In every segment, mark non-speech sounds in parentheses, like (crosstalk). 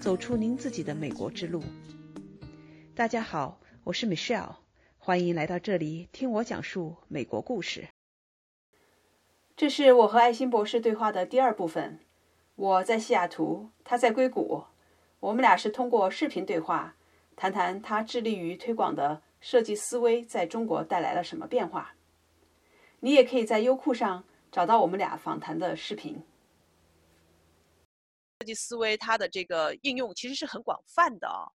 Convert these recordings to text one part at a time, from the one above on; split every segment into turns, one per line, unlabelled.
走出您自己的美国之路。大家好，我是 Michelle，欢迎来到这里听我讲述美国故事。这是我和爱心博士对话的第二部分。我在西雅图，他在硅谷，我们俩是通过视频对话，谈谈他致力于推广的设计思维在中国带来了什么变化。你也可以在优酷上找到我们俩访谈的视频。
设计思维它的这个应用其实是很广泛的啊。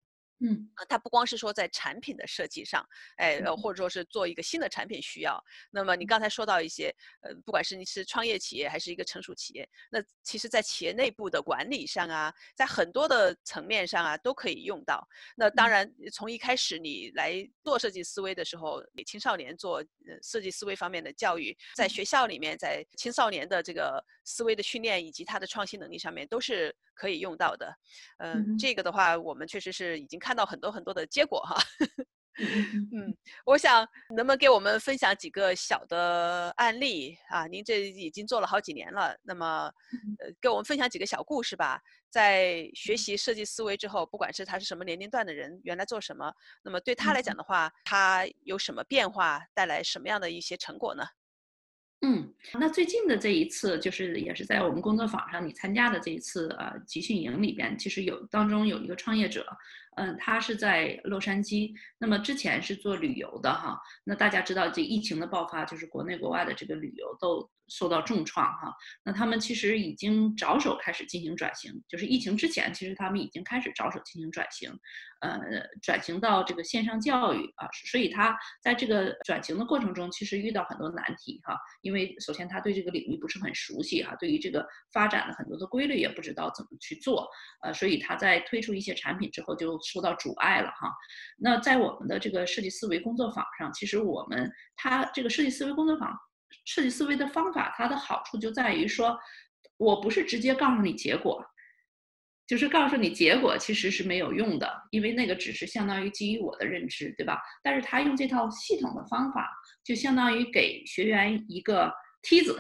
嗯，
啊，它不光是说在产品的设计上，哎，呃，或者说是做一个新的产品需要。那么你刚才说到一些，呃，不管是你是创业企业还是一个成熟企业，那其实在企业内部的管理上啊，在很多的层面上啊，都可以用到。那当然，从一开始你来做设计思维的时候，给青少年做呃设计思维方面的教育，在学校里面，在青少年的这个思维的训练以及他的创新能力上面，都是可以用到的。嗯，这个的话，我们确实是已经看到很多很多的结果哈。嗯，(laughs) 我想能不能给我们分享几个小的案例啊？您这已经做了好几年了，那么呃，给我们分享几个小故事吧。在学习设计思维之后，不管是他是什么年龄段的人，原来做什么，那么对他来讲的话，他有什么变化，带来什么样的一些成果呢？
嗯，那最近的这一次，就是也是在我们工作坊上你参加的这一次呃集训营里边，其实有当中有一个创业者，嗯，他是在洛杉矶，那么之前是做旅游的哈，那大家知道这疫情的爆发，就是国内国外的这个旅游都受到重创哈，那他们其实已经着手开始进行转型，就是疫情之前，其实他们已经开始着手进行转型。呃，转型到这个线上教育啊，所以他在这个转型的过程中，其实遇到很多难题哈。因为首先他对这个领域不是很熟悉哈，对于这个发展的很多的规律也不知道怎么去做，呃，所以他在推出一些产品之后就受到阻碍了哈。那在我们的这个设计思维工作坊上，其实我们他这个设计思维工作坊设计思维的方法，它的好处就在于说，我不是直接告诉你结果。就是告诉你结果其实是没有用的，因为那个只是相当于基于我的认知，对吧？但是他用这套系统的方法，就相当于给学员一个梯子，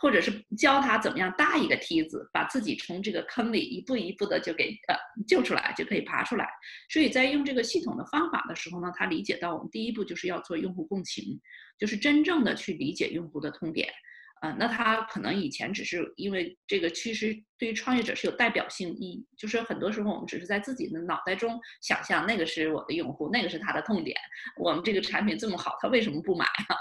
或者是教他怎么样搭一个梯子，把自己从这个坑里一步一步的就给呃救出来，就可以爬出来。所以在用这个系统的方法的时候呢，他理解到我们第一步就是要做用户共情，就是真正的去理解用户的痛点。啊，那他可能以前只是因为这个，其实对于创业者是有代表性意义，就是很多时候我们只是在自己的脑袋中想象那个是我的用户，那个是他的痛点，我们这个产品这么好，他为什么不买啊？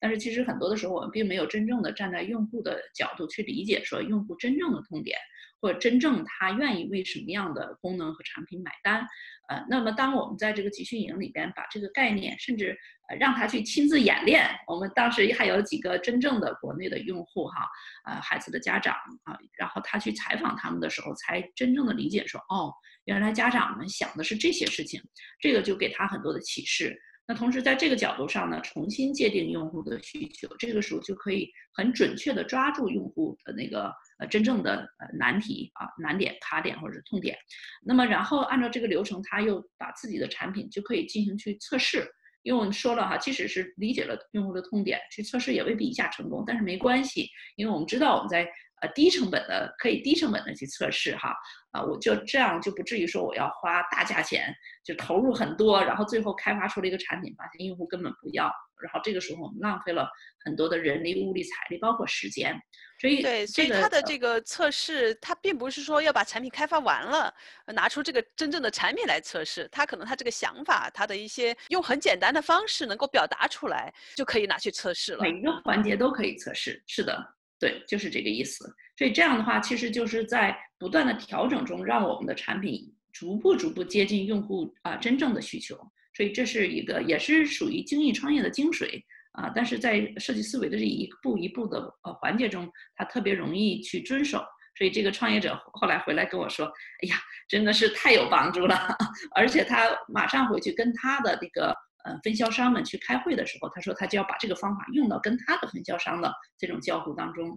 但是其实很多的时候我们并没有真正的站在用户的角度去理解，说用户真正的痛点。或真正他愿意为什么样的功能和产品买单，呃，那么当我们在这个集训营里边把这个概念，甚至呃让他去亲自演练，我们当时还有几个真正的国内的用户哈，呃，孩子的家长啊，然后他去采访他们的时候，才真正的理解说，哦，原来家长们想的是这些事情，这个就给他很多的启示。那同时在这个角度上呢，重新界定用户的需求，这个时候就可以很准确的抓住用户的那个呃真正的呃难题啊难点卡点或者是痛点，那么然后按照这个流程，他又把自己的产品就可以进行去测试，因为我们说了哈，即使是理解了用户的痛点去测试也未必一下成功，但是没关系，因为我们知道我们在。呃，低成本的可以低成本的去测试哈，啊，我就这样就不至于说我要花大价钱，就投入很多，然后最后开发出了一个产品，发现用户根本不要，然后这个时候我们浪费了很多的人力、物力、财力，包括时间。所以
对，所以它的这个测试，它并不是说要把产品开发完了，拿出这个真正的产品来测试，它可能它这个想法，它的一些用很简单的方式能够表达出来，就可以拿去测试了。
每一个环节都可以测试，是的。对，就是这个意思。所以这样的话，其实就是在不断的调整中，让我们的产品逐步逐步接近用户啊真正的需求。所以这是一个，也是属于精益创业的精髓啊。但是在设计思维的这一步一步的呃环节中，它特别容易去遵守。所以这个创业者后来回来跟我说：“哎呀，真的是太有帮助了！”而且他马上回去跟他的那个。呃，分销商们去开会的时候，他说他就要把这个方法用到跟他的分销商的这种交互当中。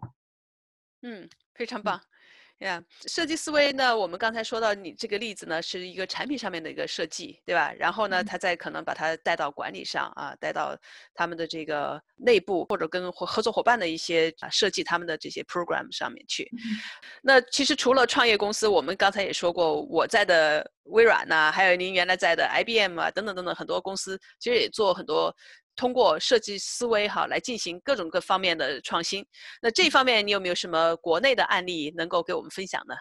嗯，非常棒。呀，设计思维呢？我们刚才说到你这个例子呢，是一个产品上面的一个设计，对吧？然后呢，他再可能把它带到管理上啊，带到他们的这个内部或者跟合合作伙伴的一些啊设计他们的这些 program 上面去。那其实除了创业公司，我们刚才也说过，我在的微软呐，还有您原来在的 IBM 啊，等等等等很多公司，其实也做很多。通过设计思维哈来进行各种各方面的创新，那这方面你有没有什么国内的案例能够给我们分享呢？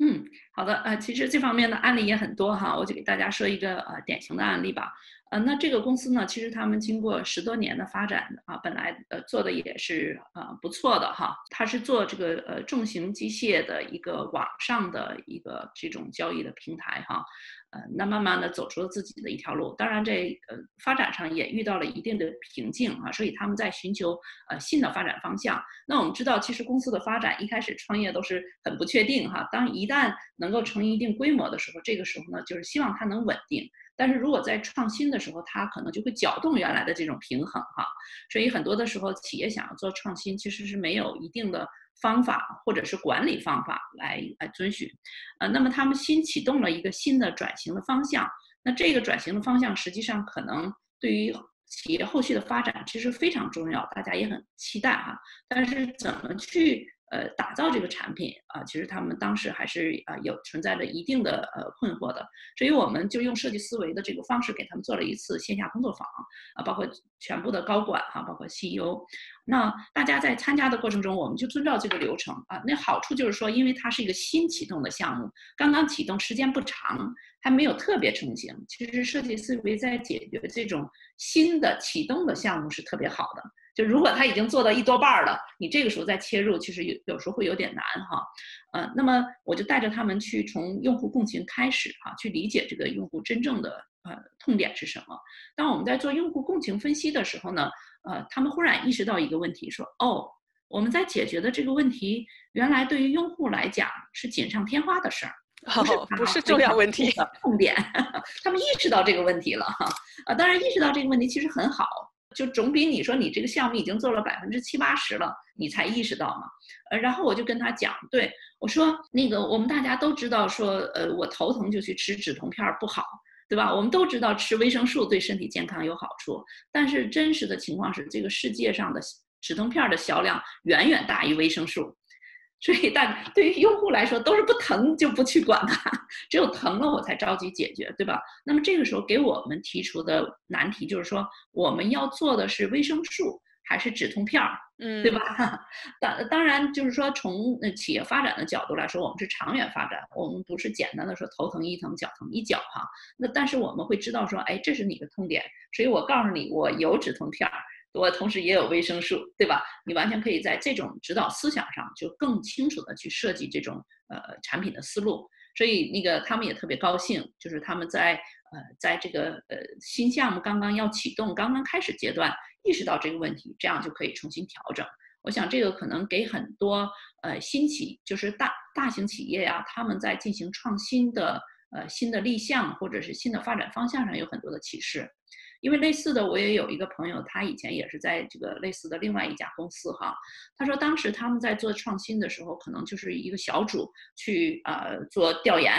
嗯，好的，呃，其实这方面的案例也很多哈，我就给大家说一个呃典型的案例吧。呃，那这个公司呢，其实他们经过十多年的发展啊，本来呃做的也是呃不错的哈。它是做这个呃重型机械的一个网上的一个这种交易的平台哈。呃，那慢慢的走出了自己的一条路，当然这呃发展上也遇到了一定的瓶颈啊，所以他们在寻求呃新的发展方向。那我们知道，其实公司的发展一开始创业都是很不确定哈，当一旦能够成一定规模的时候，这个时候呢，就是希望它能稳定。但是如果在创新的时候，它可能就会搅动原来的这种平衡哈。所以很多的时候，企业想要做创新，其实是没有一定的。方法或者是管理方法来来遵循，呃，那么他们新启动了一个新的转型的方向，那这个转型的方向实际上可能对于企业后续的发展其实非常重要，大家也很期待哈。但是怎么去？呃，打造这个产品啊，其实他们当时还是啊有存在着一定的呃困惑的，所以我们就用设计思维的这个方式给他们做了一次线下工作坊啊，包括全部的高管哈，包括 CEO，那大家在参加的过程中，我们就遵照这个流程啊，那好处就是说，因为它是一个新启动的项目，刚刚启动时间不长，还没有特别成型，其实设计思维在解决这种新的启动的项目是特别好的。就如果他已经做到一多半了，你这个时候再切入，其实有有时候会有点难哈，呃，那么我就带着他们去从用户共情开始哈，去理解这个用户真正的呃痛点是什么。当我们在做用户共情分析的时候呢，呃，他们忽然意识到一个问题，说哦，我们在解决的这个问题，原来对于用户来讲是锦上添花的事儿，不是
不是重要问题
的痛点。(laughs) 他们意识到这个问题了哈，啊，当然意识到这个问题其实很好。就总比你说你这个项目已经做了百分之七八十了，你才意识到嘛。呃，然后我就跟他讲，对我说那个我们大家都知道说，呃，我头疼就去吃止痛片不好，对吧？我们都知道吃维生素对身体健康有好处，但是真实的情况是，这个世界上的止痛片的销量远远大于维生素。所以，但对于用户来说，都是不疼就不去管它，只有疼了我才着急解决，对吧？那么这个时候给我们提出的难题就是说，我们要做的是维生素还是止痛片儿，嗯，对吧？(laughs) 当当然就是说，从企业发展的角度来说，我们是长远发展，我们不是简单的说头疼一疼，脚疼一脚哈。那但是我们会知道说，哎，这是你的痛点，所以我告诉你，我有止痛片儿。我同时也有维生素，对吧？你完全可以在这种指导思想上，就更清楚的去设计这种呃产品的思路。所以那个他们也特别高兴，就是他们在呃在这个呃新项目刚刚要启动、刚刚开始阶段，意识到这个问题，这样就可以重新调整。我想这个可能给很多呃新企，就是大大型企业呀，他们在进行创新的呃新的立项或者是新的发展方向上有很多的启示。因为类似的，我也有一个朋友，他以前也是在这个类似的另外一家公司哈。他说当时他们在做创新的时候，可能就是一个小组去呃做调研，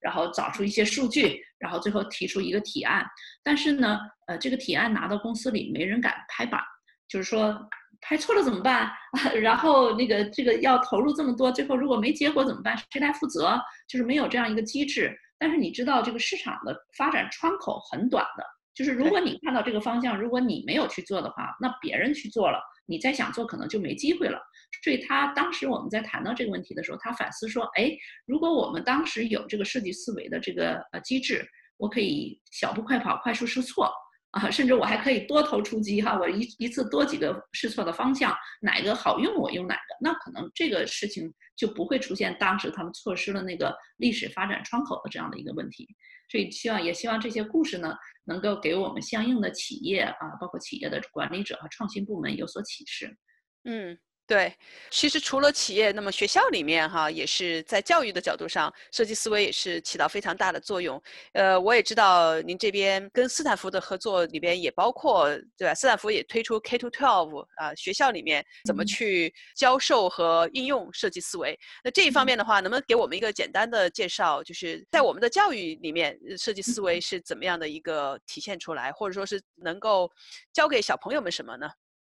然后找出一些数据，然后最后提出一个提案。但是呢，呃，这个提案拿到公司里，没人敢拍板，就是说拍错了怎么办？(laughs) 然后那个这个要投入这么多，最后如果没结果怎么办？谁来负责？就是没有这样一个机制。但是你知道，这个市场的发展窗口很短的。就是如果你看到这个方向，如果你没有去做的话，那别人去做了，你再想做可能就没机会了。所以他当时我们在谈到这个问题的时候，他反思说：，哎，如果我们当时有这个设计思维的这个呃机制，我可以小步快跑，快速试错。啊，甚至我还可以多头出击哈，我一一次多几个试错的方向，哪个好用我用哪个，那可能这个事情就不会出现当时他们错失了那个历史发展窗口的这样的一个问题。所以希望也希望这些故事呢，能够给我们相应的企业啊，包括企业的管理者和创新部门有所启示。
嗯。对，其实除了企业，那么学校里面哈，也是在教育的角度上，设计思维也是起到非常大的作用。呃，我也知道您这边跟斯坦福的合作里边也包括，对吧？斯坦福也推出 K to Twelve 啊，学校里面怎么去教授和应用设计思维。那这一方面的话，能不能给我们一个简单的介绍？就是在我们的教育里面，设计思维是怎么样的一个体现出来，或者说是能够教给小朋友们什么呢？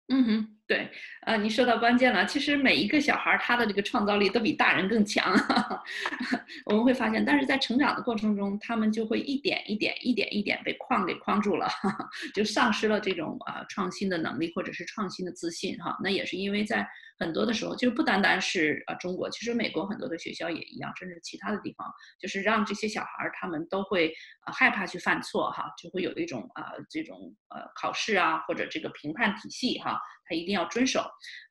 嗯哼，对，呃，你说到关键了。其实每一个小孩儿他的这个创造力都比大人更强，(laughs) 我们会发现，但是在成长的过程中，他们就会一点一点、一点一点被框给框住了，(laughs) 就丧失了这种啊创新的能力或者是创新的自信哈。那也是因为在。很多的时候，就不单单是呃中国，其实美国很多的学校也一样，甚至其他的地方，就是让这些小孩儿他们都会呃害怕去犯错哈，就会有一种啊这种呃考试啊或者这个评判体系哈，他一定要遵守。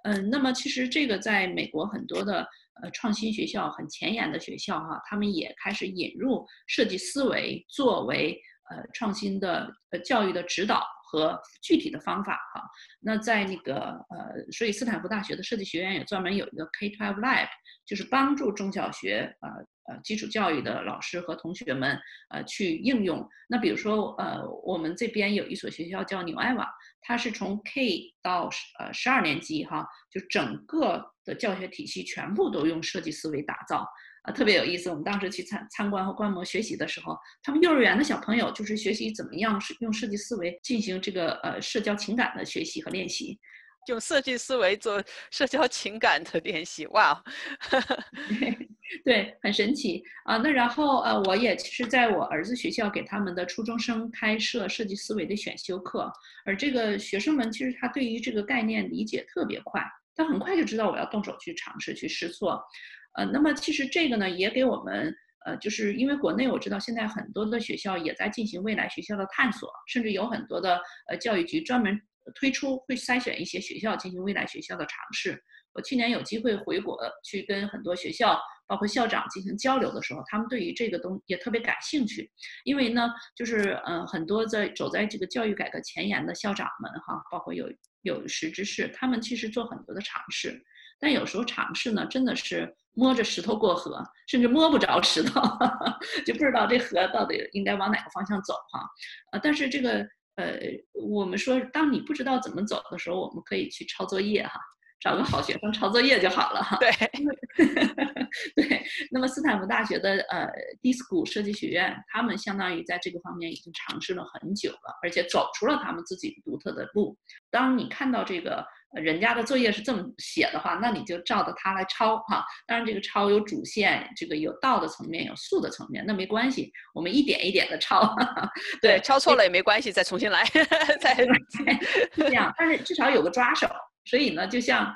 嗯，那么其实这个在美国很多的呃创新学校很前沿的学校哈，他们也开始引入设计思维作为呃创新的呃教育的指导。和具体的方法哈，那在那个呃，所以斯坦福大学的设计学院也专门有一个 K12 Lab，就是帮助中小学呃呃基础教育的老师和同学们呃去应用。那比如说呃，我们这边有一所学校叫纽埃瓦，它是从 K 到呃十二年级哈，就整个的教学体系全部都用设计思维打造。啊，特别有意思。我们当时去参参观和观摩学习的时候，他们幼儿园的小朋友就是学习怎么样是用设计思维进行这个呃社交情感的学习和练习，
用设计思维做社交情感的练习，哇，(laughs)
对，很神奇啊。那然后呃，我也是在我儿子学校给他们的初中生开设设计思维的选修课，而这个学生们其实他对于这个概念理解特别快，他很快就知道我要动手去尝试去试错。呃，那么其实这个呢，也给我们，呃，就是因为国内我知道现在很多的学校也在进行未来学校的探索，甚至有很多的呃教育局专门推出会筛选一些学校进行未来学校的尝试。我去年有机会回国去跟很多学校，包括校长进行交流的时候，他们对于这个东也特别感兴趣，因为呢，就是嗯，很多在走在这个教育改革前沿的校长们哈，包括有有识之士，他们其实做很多的尝试。但有时候尝试呢，真的是摸着石头过河，甚至摸不着石头，(laughs) 就不知道这河到底应该往哪个方向走哈。呃，但是这个呃，我们说，当你不知道怎么走的时候，我们可以去抄作业哈，找个好学生抄作业就好了哈。
对，(laughs)
对。那么斯坦福大学的呃 D School 设计学院，他们相当于在这个方面已经尝试了很久了，而且走出了他们自己独特的路。当你看到这个。人家的作业是这么写的话，那你就照着它来抄哈。当然，这个抄有主线，这个有道的层面，有素的层面，那没关系，我们一点一点的抄。(laughs)
对，抄错了也没关系，再重新来，(laughs) 再 (laughs)
这样。但是至少有个抓手，所以呢，就像。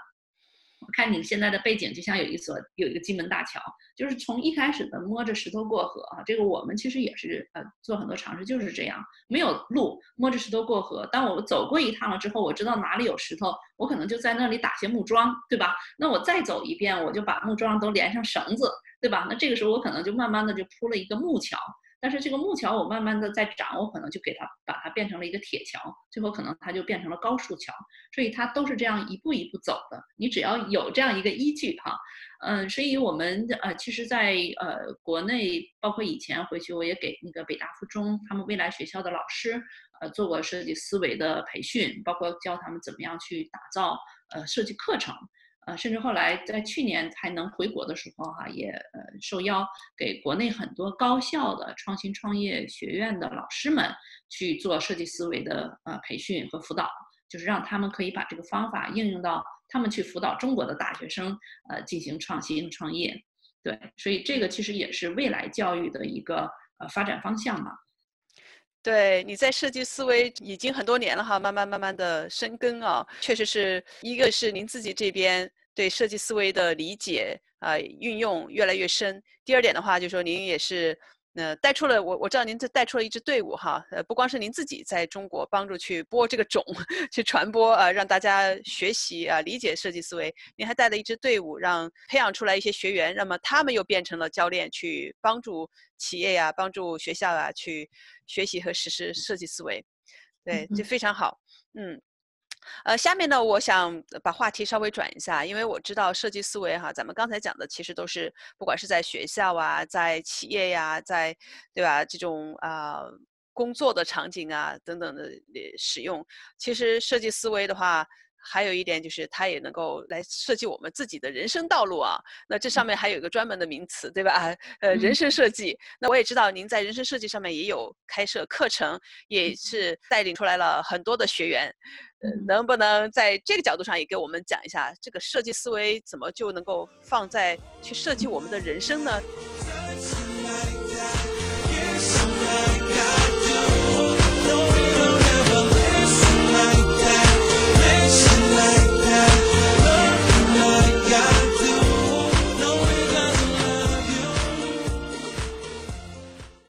看你现在的背景就像有一所有一个金门大桥，就是从一开始的摸着石头过河啊，这个我们其实也是呃做很多尝试，就是这样，没有路摸着石头过河。当我走过一趟了之后，我知道哪里有石头，我可能就在那里打些木桩，对吧？那我再走一遍，我就把木桩都连上绳子，对吧？那这个时候我可能就慢慢的就铺了一个木桥。但是这个木桥我慢慢的在长，我可能就给它把它变成了一个铁桥，最后可能它就变成了高树桥，所以它都是这样一步一步走的。你只要有这样一个依据哈，嗯，所以我们呃其实，在呃国内，包括以前回去我也给那个北大附中他们未来学校的老师呃做过设计思维的培训，包括教他们怎么样去打造呃设计课程。呃，甚至后来在去年还能回国的时候，哈，也呃受邀给国内很多高校的创新创业学院的老师们去做设计思维的呃培训和辅导，就是让他们可以把这个方法应用到他们去辅导中国的大学生，呃，进行创新创业。对，所以这个其实也是未来教育的一个呃发展方向嘛。
对，你在设计思维已经很多年了哈，慢慢慢慢的生根啊，确实是一个是您自己这边。对设计思维的理解啊，运用越来越深。第二点的话，就是说您也是，呃，带出了我我知道您这带出了一支队伍哈，呃，不光是您自己在中国帮助去播这个种，(laughs) 去传播啊，让大家学习啊，理解设计思维。您还带了一支队伍，让培养出来一些学员，那么他们又变成了教练，去帮助企业呀，帮助学校啊，去学习和实施设计思维。对，这非常好，嗯。呃，下面呢，我想把话题稍微转一下，因为我知道设计思维哈，咱们刚才讲的其实都是不管是在学校啊，在企业呀，在对吧这种啊工作的场景啊等等的使用，其实设计思维的话。还有一点就是，它也能够来设计我们自己的人生道路啊。那这上面还有一个专门的名词，对吧？(laughs) 呃，人生设计。那我也知道您在人生设计上面也有开设课程，也是带领出来了很多的学员。呃，能不能在这个角度上也给我们讲一下，这个设计思维怎么就能够放在去设计我们的人生呢？